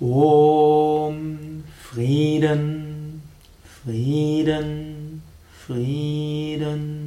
Om Frieden, Frieden, Frieden.